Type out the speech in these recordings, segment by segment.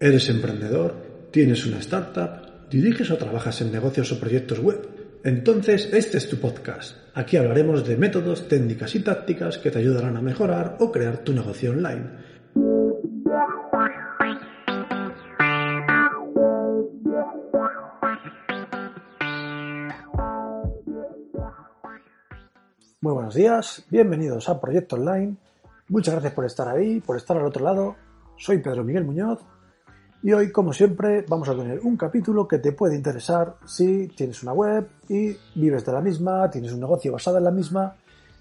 ¿Eres emprendedor? ¿Tienes una startup? ¿Diriges o trabajas en negocios o proyectos web? Entonces este es tu podcast. Aquí hablaremos de métodos, técnicas y tácticas que te ayudarán a mejorar o crear tu negocio online. Muy buenos días, bienvenidos a Proyecto Online. Muchas gracias por estar ahí, por estar al otro lado. Soy Pedro Miguel Muñoz y hoy, como siempre, vamos a tener un capítulo que te puede interesar si tienes una web y vives de la misma, tienes un negocio basado en la misma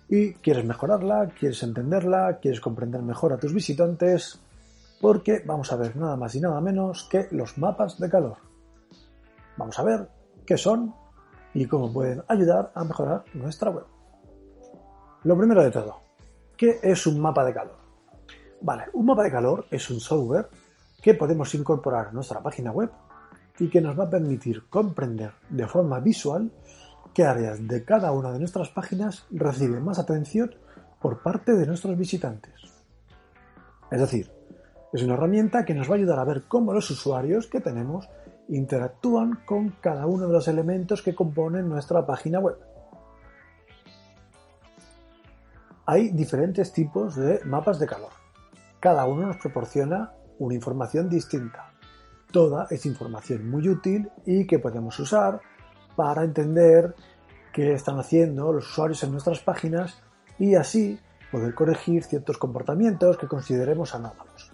y quieres mejorarla, quieres entenderla, quieres comprender mejor a tus visitantes, porque vamos a ver nada más y nada menos que los mapas de calor. Vamos a ver qué son y cómo pueden ayudar a mejorar nuestra web. Lo primero de todo, ¿qué es un mapa de calor? Vale, un mapa de calor es un software que podemos incorporar a nuestra página web y que nos va a permitir comprender de forma visual qué áreas de cada una de nuestras páginas reciben más atención por parte de nuestros visitantes. Es decir, es una herramienta que nos va a ayudar a ver cómo los usuarios que tenemos interactúan con cada uno de los elementos que componen nuestra página web. Hay diferentes tipos de mapas de calor. Cada uno nos proporciona una información distinta. Toda es información muy útil y que podemos usar para entender qué están haciendo los usuarios en nuestras páginas y así poder corregir ciertos comportamientos que consideremos anómalos.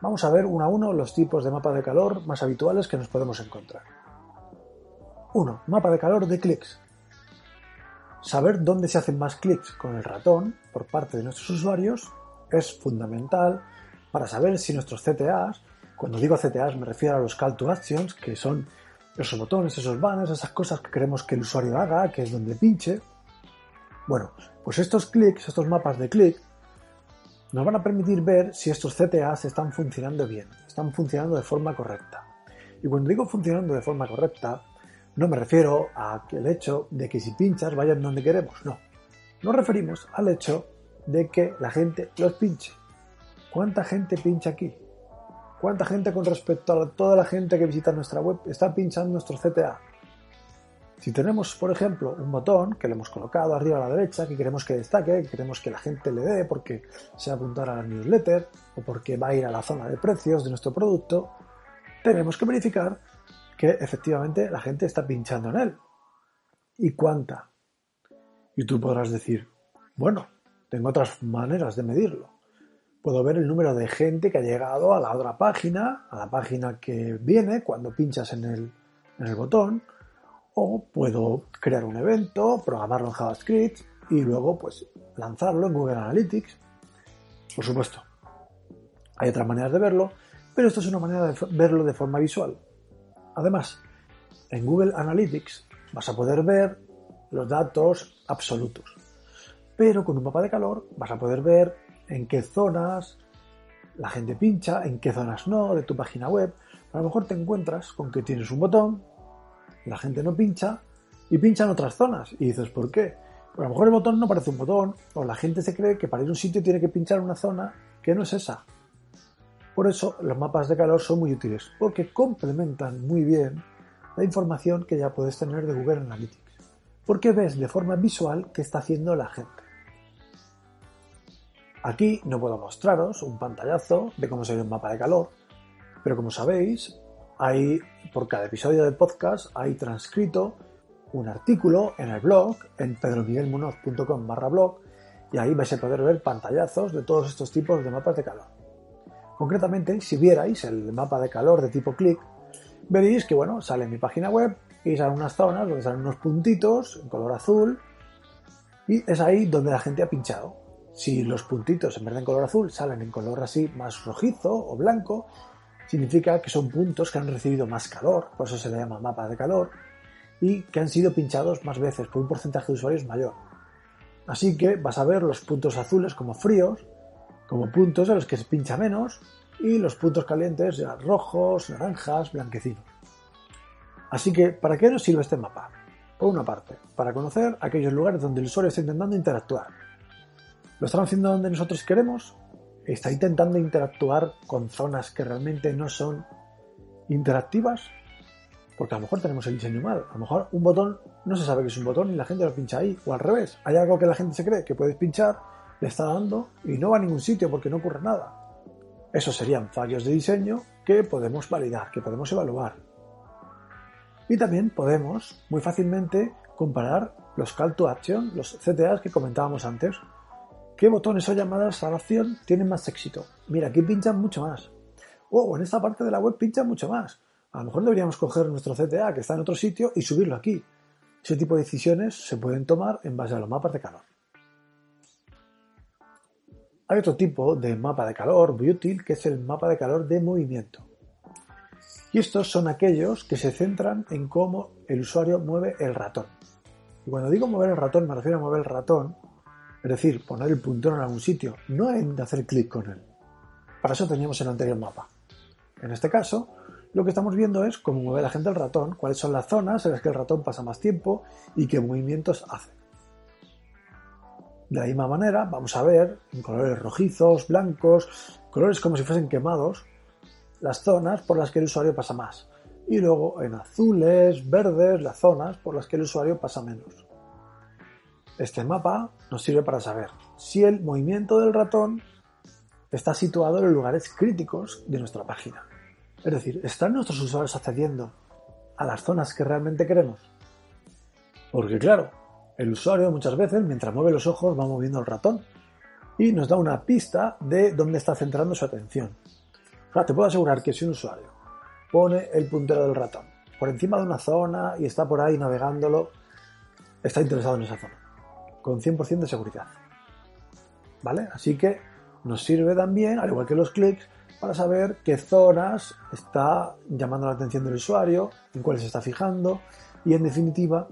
Vamos a ver uno a uno los tipos de mapa de calor más habituales que nos podemos encontrar. 1. Mapa de calor de clics. Saber dónde se hacen más clics con el ratón por parte de nuestros usuarios es fundamental para saber si nuestros CTAs, cuando digo CTAs me refiero a los call to actions, que son esos botones, esos banners, esas cosas que queremos que el usuario haga, que es donde pinche. Bueno, pues estos clics, estos mapas de clic, nos van a permitir ver si estos CTAs están funcionando bien, están funcionando de forma correcta. Y cuando digo funcionando de forma correcta, no me refiero a el hecho de que si pinchas vayan donde queremos, no. Nos referimos al hecho de que la gente los pinche. ¿Cuánta gente pincha aquí? ¿Cuánta gente con respecto a toda la gente que visita nuestra web está pinchando nuestro CTA? Si tenemos, por ejemplo, un botón que le hemos colocado arriba a la derecha, que queremos que destaque, que queremos que la gente le dé porque se va a apuntar a la newsletter o porque va a ir a la zona de precios de nuestro producto, tenemos que verificar que efectivamente la gente está pinchando en él. ¿Y cuánta? Y tú podrás decir, bueno, tengo otras maneras de medirlo puedo ver el número de gente que ha llegado a la otra página, a la página que viene cuando pinchas en el, en el botón, o puedo crear un evento, programarlo en JavaScript y luego pues lanzarlo en Google Analytics. Por supuesto, hay otras maneras de verlo, pero esto es una manera de verlo de forma visual. Además, en Google Analytics vas a poder ver los datos absolutos. Pero con un mapa de calor vas a poder ver en qué zonas la gente pincha, en qué zonas no de tu página web. A lo mejor te encuentras con que tienes un botón, la gente no pincha y pincha en otras zonas. Y dices, ¿por qué? Pues a lo mejor el botón no parece un botón, o la gente se cree que para ir a un sitio tiene que pinchar en una zona que no es esa. Por eso los mapas de calor son muy útiles, porque complementan muy bien la información que ya puedes tener de Google Analytics. Porque ves de forma visual qué está haciendo la gente. Aquí no puedo mostraros un pantallazo de cómo se ve un mapa de calor, pero como sabéis, hay, por cada episodio del podcast hay transcrito un artículo en el blog, en pedromiguelmunoz.com barra blog, y ahí vais a poder ver pantallazos de todos estos tipos de mapas de calor. Concretamente, si vierais el mapa de calor de tipo clic, veréis que bueno, sale en mi página web y salen unas zonas donde salen unos puntitos en color azul y es ahí donde la gente ha pinchado. Si los puntitos en vez de en color azul salen en color así más rojizo o blanco, significa que son puntos que han recibido más calor, por eso se le llama mapa de calor, y que han sido pinchados más veces por un porcentaje de usuarios mayor. Así que vas a ver los puntos azules como fríos, como puntos a los que se pincha menos, y los puntos calientes ya rojos, naranjas, blanquecinos. Así que, ¿para qué nos sirve este mapa? Por una parte, para conocer aquellos lugares donde el usuario está intentando interactuar, ¿Lo están haciendo donde nosotros queremos? está intentando interactuar con zonas que realmente no son interactivas, porque a lo mejor tenemos el diseño mal, a lo mejor un botón no se sabe que es un botón y la gente lo pincha ahí, o al revés, hay algo que la gente se cree que puedes pinchar, le está dando y no va a ningún sitio porque no ocurre nada. Esos serían fallos de diseño que podemos validar, que podemos evaluar. Y también podemos muy fácilmente comparar los call to action, los CTAs que comentábamos antes. ¿Qué botones o llamadas a la acción tienen más éxito? Mira, aquí pinchan mucho más. O en esta parte de la web pinchan mucho más. A lo mejor deberíamos coger nuestro CTA que está en otro sitio y subirlo aquí. Ese tipo de decisiones se pueden tomar en base a los mapas de calor. Hay otro tipo de mapa de calor muy útil que es el mapa de calor de movimiento. Y estos son aquellos que se centran en cómo el usuario mueve el ratón. Y cuando digo mover el ratón me refiero a mover el ratón, es decir, poner el puntero en algún sitio, no en hacer clic con él. Para eso teníamos el anterior mapa. En este caso, lo que estamos viendo es cómo mueve la gente el ratón, cuáles son las zonas en las que el ratón pasa más tiempo y qué movimientos hace. De la misma manera, vamos a ver en colores rojizos, blancos, colores como si fuesen quemados, las zonas por las que el usuario pasa más. Y luego en azules, verdes, las zonas por las que el usuario pasa menos. Este mapa nos sirve para saber si el movimiento del ratón está situado en los lugares críticos de nuestra página. Es decir, ¿están nuestros usuarios accediendo a las zonas que realmente queremos? Porque claro, el usuario muchas veces, mientras mueve los ojos, va moviendo el ratón y nos da una pista de dónde está centrando su atención. te puedo asegurar que si un usuario pone el puntero del ratón por encima de una zona y está por ahí navegándolo, está interesado en esa zona, con 100% de seguridad. ¿Vale? Así que nos sirve también, al igual que los clics, para saber qué zonas está llamando la atención del usuario, en cuáles se está fijando y en definitiva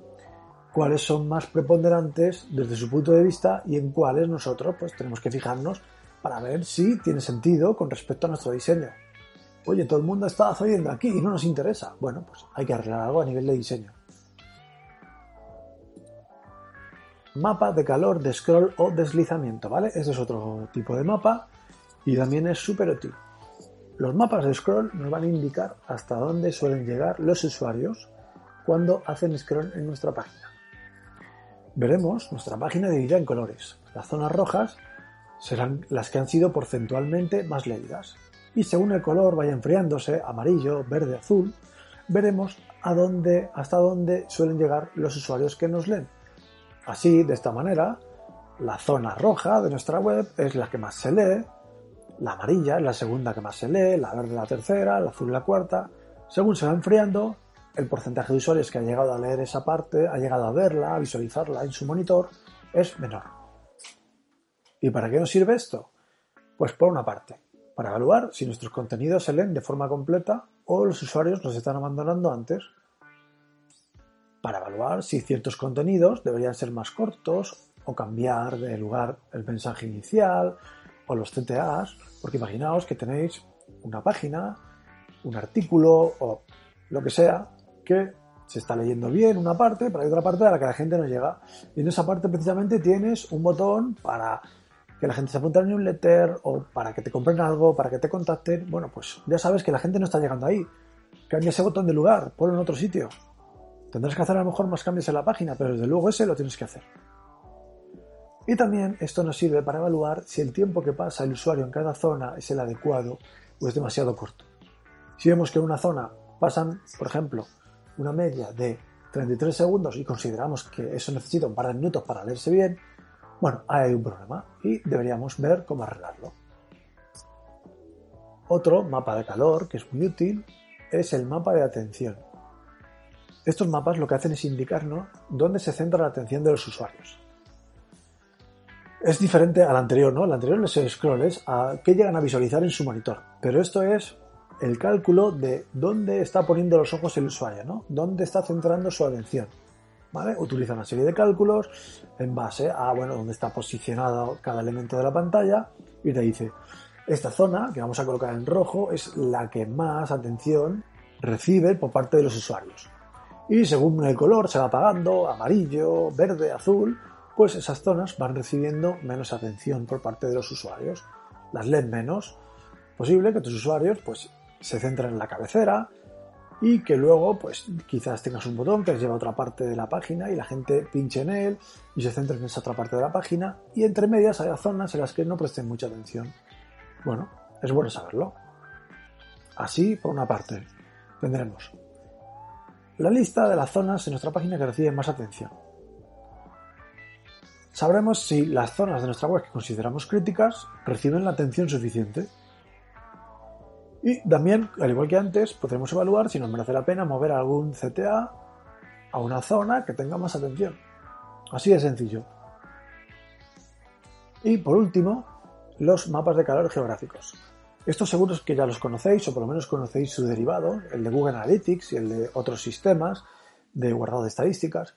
cuáles son más preponderantes desde su punto de vista y en cuáles nosotros pues tenemos que fijarnos para ver si tiene sentido con respecto a nuestro diseño. Oye, todo el mundo está accediendo aquí y no nos interesa. Bueno, pues hay que arreglar algo a nivel de diseño. Mapa de calor de scroll o deslizamiento, ¿vale? Este es otro tipo de mapa y también es súper útil. Los mapas de scroll nos van a indicar hasta dónde suelen llegar los usuarios cuando hacen scroll en nuestra página veremos nuestra página dividida en colores. Las zonas rojas serán las que han sido porcentualmente más leídas. Y según el color vaya enfriándose, amarillo, verde, azul, veremos hasta dónde suelen llegar los usuarios que nos leen. Así, de esta manera, la zona roja de nuestra web es la que más se lee, la amarilla es la segunda que más se lee, la verde la tercera, la azul la cuarta. Según se va enfriando, el porcentaje de usuarios que ha llegado a leer esa parte, ha llegado a verla, a visualizarla en su monitor, es menor. ¿Y para qué nos sirve esto? Pues por una parte, para evaluar si nuestros contenidos se leen de forma completa o los usuarios los están abandonando antes. Para evaluar si ciertos contenidos deberían ser más cortos o cambiar de lugar el mensaje inicial o los CTAs, porque imaginaos que tenéis una página, un artículo o lo que sea que se está leyendo bien una parte, pero hay otra parte a la que la gente no llega. Y en esa parte precisamente tienes un botón para que la gente se apunte al newsletter o para que te compren algo, para que te contacten. Bueno, pues ya sabes que la gente no está llegando ahí. Cambia ese botón de lugar, ponlo en otro sitio. Tendrás que hacer a lo mejor más cambios en la página, pero desde luego ese lo tienes que hacer. Y también esto nos sirve para evaluar si el tiempo que pasa el usuario en cada zona es el adecuado o es demasiado corto. Si vemos que en una zona pasan, por ejemplo, una media de 33 segundos y consideramos que eso necesita un par de minutos para leerse bien, bueno, hay un problema y deberíamos ver cómo arreglarlo. Otro mapa de calor que es muy útil es el mapa de atención. Estos mapas lo que hacen es indicarnos dónde se centra la atención de los usuarios. Es diferente al anterior, ¿no? El anterior les scrolls a qué llegan a visualizar en su monitor, pero esto es el cálculo de dónde está poniendo los ojos el usuario, ¿no? Dónde está centrando su atención. ¿Vale? Utiliza una serie de cálculos en base a, bueno, dónde está posicionado cada elemento de la pantalla y te dice, esta zona que vamos a colocar en rojo es la que más atención recibe por parte de los usuarios. Y según el color se va apagando, amarillo, verde, azul, pues esas zonas van recibiendo menos atención por parte de los usuarios. las lees menos. Posible que tus usuarios pues se centren en la cabecera y que luego pues quizás tengas un botón que les lleva a otra parte de la página y la gente pinche en él y se centre en esa otra parte de la página y entre medias hay zonas en las que no presten mucha atención. Bueno, es bueno saberlo. Así, por una parte, tendremos la lista de las zonas en nuestra página que reciben más atención. Sabremos si las zonas de nuestra web que consideramos críticas reciben la atención suficiente. Y también, al igual que antes, podremos evaluar si nos merece la pena mover algún CTA a una zona que tenga más atención. Así de sencillo. Y por último, los mapas de calor geográficos. Estos seguros que ya los conocéis o por lo menos conocéis su derivado, el de Google Analytics y el de otros sistemas de guardado de estadísticas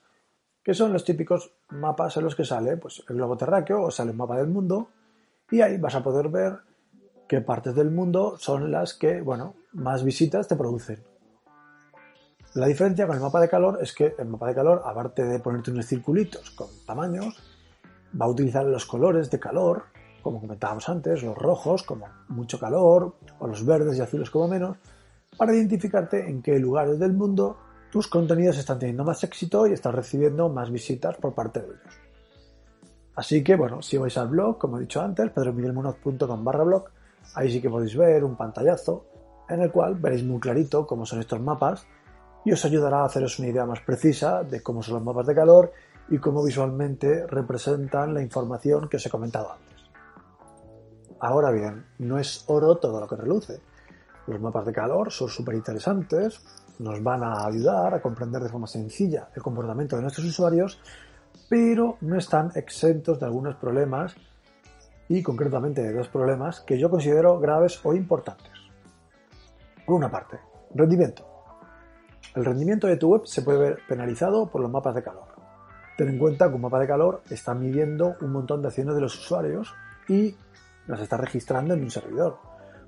que son los típicos mapas en los que sale pues, el globo terráqueo o sale un mapa del mundo y ahí vas a poder ver qué partes del mundo son las que, bueno, más visitas te producen. La diferencia con el mapa de calor es que el mapa de calor, aparte de ponerte unos circulitos con tamaños, va a utilizar los colores de calor, como comentábamos antes, los rojos como mucho calor, o los verdes y azules como menos, para identificarte en qué lugares del mundo tus contenidos están teniendo más éxito y estás recibiendo más visitas por parte de ellos. Así que, bueno, si vais al blog, como he dicho antes, pedromiguelmunoz.com barra blog, ahí sí que podéis ver un pantallazo en el cual veréis muy clarito cómo son estos mapas y os ayudará a haceros una idea más precisa de cómo son los mapas de calor y cómo visualmente representan la información que os he comentado antes. Ahora bien, no es oro todo lo que reluce. Los mapas de calor son súper interesantes, nos van a ayudar a comprender de forma sencilla el comportamiento de nuestros usuarios, pero no están exentos de algunos problemas y concretamente de dos problemas que yo considero graves o importantes. Por una parte, rendimiento. El rendimiento de tu web se puede ver penalizado por los mapas de calor. Ten en cuenta que un mapa de calor está midiendo un montón de acciones de los usuarios y las está registrando en un servidor.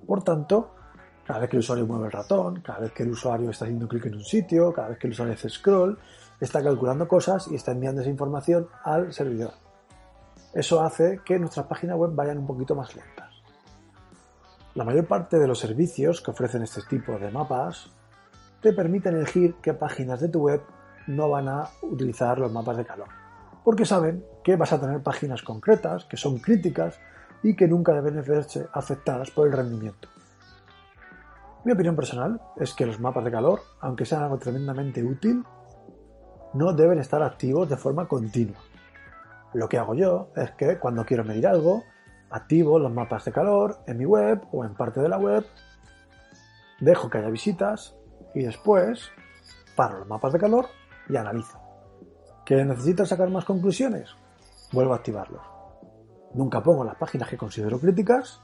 Por tanto, cada vez que el usuario mueve el ratón, cada vez que el usuario está haciendo clic en un sitio, cada vez que el usuario hace scroll, está calculando cosas y está enviando esa información al servidor. Eso hace que nuestras páginas web vayan un poquito más lentas. La mayor parte de los servicios que ofrecen este tipo de mapas te permiten elegir qué páginas de tu web no van a utilizar los mapas de calor, porque saben que vas a tener páginas concretas, que son críticas y que nunca deben verse afectadas por el rendimiento. Mi opinión personal es que los mapas de calor, aunque sean algo tremendamente útil, no deben estar activos de forma continua. Lo que hago yo es que cuando quiero medir algo, activo los mapas de calor en mi web o en parte de la web, dejo que haya visitas y después paro los mapas de calor y analizo. ¿Que necesito sacar más conclusiones? Vuelvo a activarlos. Nunca pongo las páginas que considero críticas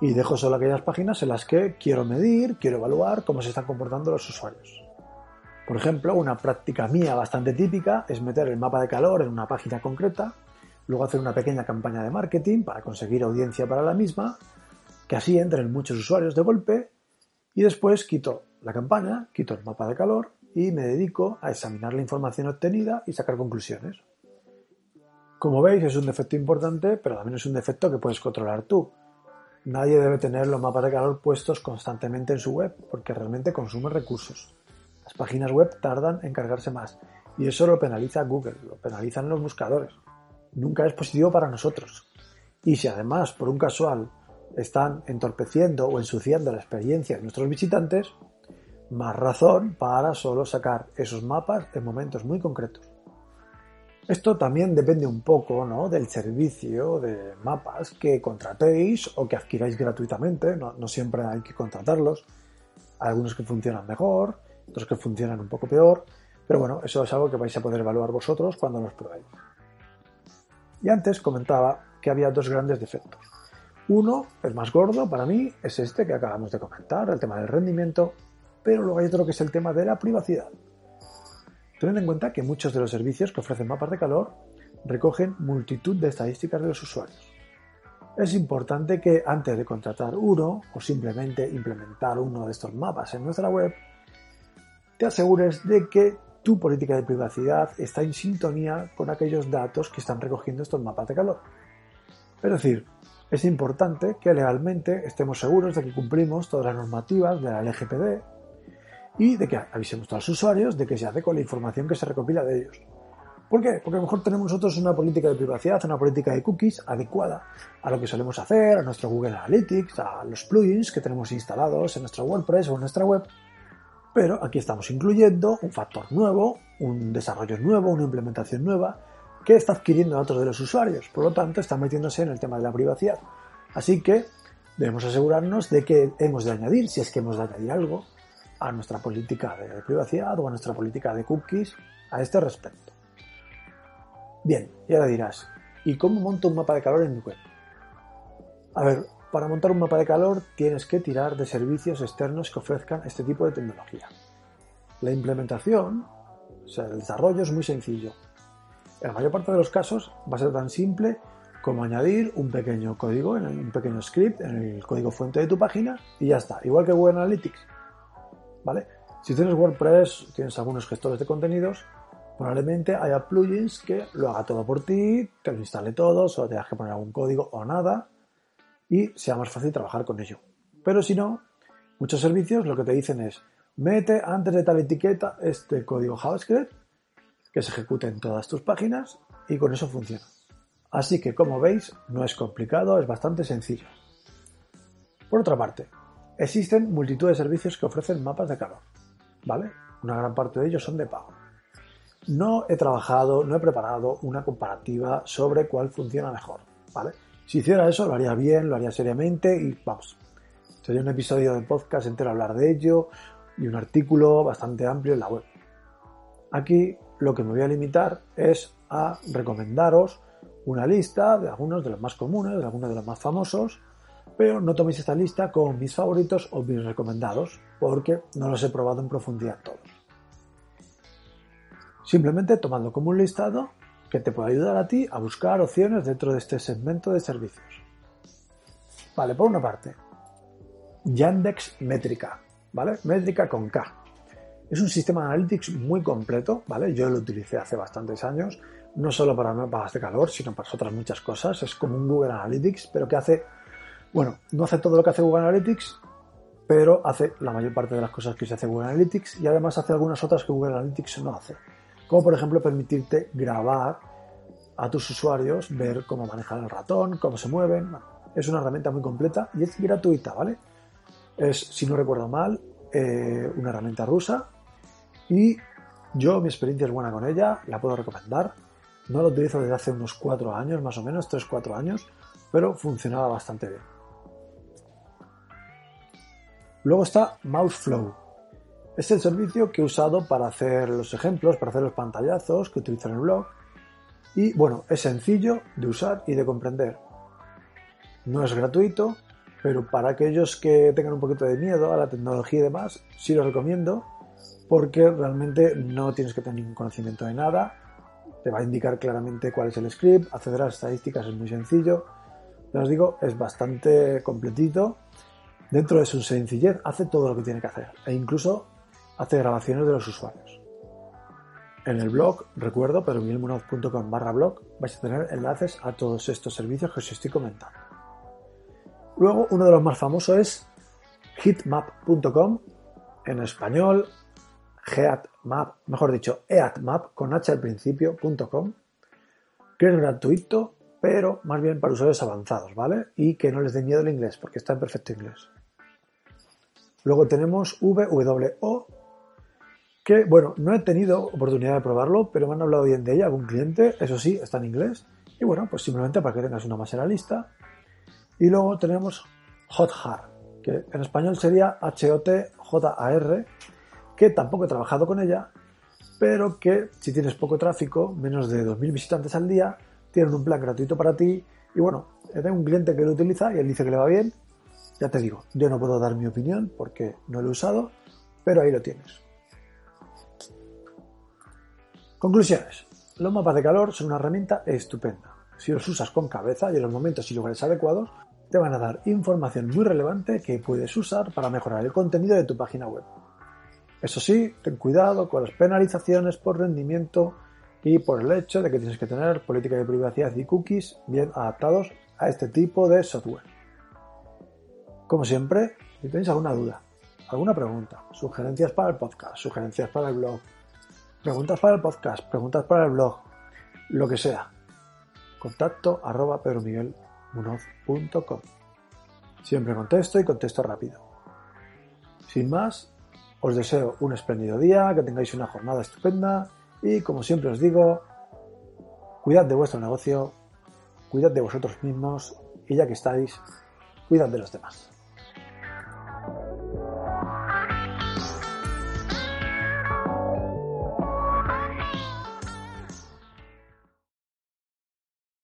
y dejo solo aquellas páginas en las que quiero medir, quiero evaluar cómo se están comportando los usuarios. Por ejemplo, una práctica mía bastante típica es meter el mapa de calor en una página concreta, luego hacer una pequeña campaña de marketing para conseguir audiencia para la misma, que así entren muchos usuarios de golpe, y después quito la campaña, quito el mapa de calor y me dedico a examinar la información obtenida y sacar conclusiones. Como veis es un defecto importante, pero también es un defecto que puedes controlar tú. Nadie debe tener los mapas de calor puestos constantemente en su web porque realmente consume recursos. Las páginas web tardan en cargarse más y eso lo penaliza Google, lo penalizan los buscadores. Nunca es positivo para nosotros. Y si además, por un casual, están entorpeciendo o ensuciando la experiencia de nuestros visitantes, más razón para solo sacar esos mapas en momentos muy concretos. Esto también depende un poco del servicio de mapas que contratéis o que adquiráis gratuitamente. No, siempre hay que contratarlos. Algunos que funcionan mejor, otros que funcionan un poco peor. Pero bueno, eso es algo que vais a poder evaluar vosotros cuando los probéis. Y antes comentaba que había dos grandes defectos. Uno, el más gordo para mí, es este que acabamos de comentar, el tema del rendimiento, pero luego hay otro que es el tema de la privacidad. Tened en cuenta que muchos de los servicios que ofrecen mapas de calor recogen multitud de estadísticas de los usuarios. Es importante que antes de contratar uno o simplemente implementar uno de estos mapas en nuestra web, te asegures de que tu política de privacidad está en sintonía con aquellos datos que están recogiendo estos mapas de calor. Es decir, es importante que legalmente estemos seguros de que cumplimos todas las normativas de la LGPD y de que avisemos a los usuarios de que se hace con la información que se recopila de ellos. ¿Por qué? Porque a lo mejor tenemos nosotros una política de privacidad, una política de cookies adecuada a lo que solemos hacer, a nuestro Google Analytics, a los plugins que tenemos instalados en nuestro WordPress o en nuestra web. Pero aquí estamos incluyendo un factor nuevo, un desarrollo nuevo, una implementación nueva que está adquiriendo datos de los usuarios. Por lo tanto, está metiéndose en el tema de la privacidad. Así que debemos asegurarnos de que hemos de añadir, si es que hemos de añadir algo, a nuestra política de privacidad o a nuestra política de cookies a este respecto. Bien, y ahora dirás, ¿y cómo monto un mapa de calor en mi web? A ver, para montar un mapa de calor tienes que tirar de servicios externos que ofrezcan este tipo de tecnología. La implementación, o sea, el desarrollo es muy sencillo. En la mayor parte de los casos va a ser tan simple como añadir un pequeño código, un pequeño script en el código fuente de tu página y ya está. Igual que Google Analytics. Si tienes WordPress, tienes algunos gestores de contenidos, probablemente haya plugins que lo haga todo por ti, te lo instale todo, solo tengas que poner algún código o nada y sea más fácil trabajar con ello. Pero si no, muchos servicios lo que te dicen es mete antes de tal etiqueta este código JavaScript que se ejecute en todas tus páginas y con eso funciona. Así que como veis, no es complicado, es bastante sencillo. Por otra parte, existen multitud de servicios que ofrecen mapas de calor, ¿vale? Una gran parte de ellos son de pago. No he trabajado, no he preparado una comparativa sobre cuál funciona mejor, ¿vale? Si hiciera eso, lo haría bien, lo haría seriamente y vamos. Sería un episodio de podcast entero hablar de ello y un artículo bastante amplio en la web. Aquí lo que me voy a limitar es a recomendaros una lista de algunos de los más comunes, de algunos de los más famosos, pero no toméis esta lista con mis favoritos o mis recomendados, porque no los he probado en profundidad todos. Simplemente tomando como un listado que te puede ayudar a ti a buscar opciones dentro de este segmento de servicios. Vale, por una parte, Yandex Métrica, ¿vale? Métrica con K. Es un sistema de analytics muy completo, ¿vale? Yo lo utilicé hace bastantes años, no solo para mapas de calor, sino para otras muchas cosas. Es como un Google Analytics, pero que hace, bueno, no hace todo lo que hace Google Analytics, pero hace la mayor parte de las cosas que se hace Google Analytics y además hace algunas otras que Google Analytics no hace como por ejemplo permitirte grabar a tus usuarios, ver cómo manejan el ratón, cómo se mueven. es una herramienta muy completa y es gratuita, ¿vale? Es, si no recuerdo mal, eh, una herramienta rusa y yo mi experiencia es buena con ella, la puedo recomendar. No la utilizo desde hace unos cuatro años, más o menos, 3-4 años, pero funcionaba bastante bien. Luego está Mouseflow, es el servicio que he usado para hacer los ejemplos, para hacer los pantallazos que utilizo en el blog. Y bueno, es sencillo de usar y de comprender. No es gratuito, pero para aquellos que tengan un poquito de miedo a la tecnología y demás, sí lo recomiendo porque realmente no tienes que tener ningún conocimiento de nada. Te va a indicar claramente cuál es el script, acceder a las estadísticas es muy sencillo. Ya os digo, es bastante completito. Dentro de su sencillez hace todo lo que tiene que hacer e incluso hace grabaciones de los usuarios. En el blog, recuerdo, pero miguelmunoz.com barra blog, vais a tener enlaces a todos estos servicios que os estoy comentando. Luego, uno de los más famosos es hitmap.com, en español, heatmap, mejor dicho, eatmap, con h al principio.com, que es gratuito, pero más bien para usuarios avanzados, ¿vale? Y que no les dé miedo el inglés, porque está en perfecto inglés. Luego tenemos VWO, que, bueno, no he tenido oportunidad de probarlo, pero me han hablado bien de ella algún cliente, eso sí, está en inglés. Y bueno, pues simplemente para que tengas una más en la lista. Y luego tenemos Hothar, que en español sería H-O-T-J-A-R, que tampoco he trabajado con ella, pero que si tienes poco tráfico, menos de 2.000 visitantes al día, tienen un plan gratuito para ti. Y bueno, tengo un cliente que lo utiliza y él dice que le va bien. Ya te digo, yo no puedo dar mi opinión porque no lo he usado, pero ahí lo tienes. Conclusiones. Los mapas de calor son una herramienta estupenda. Si los usas con cabeza y en los momentos y lugares adecuados, te van a dar información muy relevante que puedes usar para mejorar el contenido de tu página web. Eso sí, ten cuidado con las penalizaciones por rendimiento y por el hecho de que tienes que tener política de privacidad y cookies bien adaptados a este tipo de software. Como siempre, si tenéis alguna duda, alguna pregunta, sugerencias para el podcast, sugerencias para el blog, preguntas para el podcast, preguntas para el blog, lo que sea, contacto arroba pedromiguelmunoz.com. Siempre contesto y contesto rápido. Sin más, os deseo un espléndido día, que tengáis una jornada estupenda y como siempre os digo, cuidad de vuestro negocio, cuidad de vosotros mismos y ya que estáis, cuidad de los demás.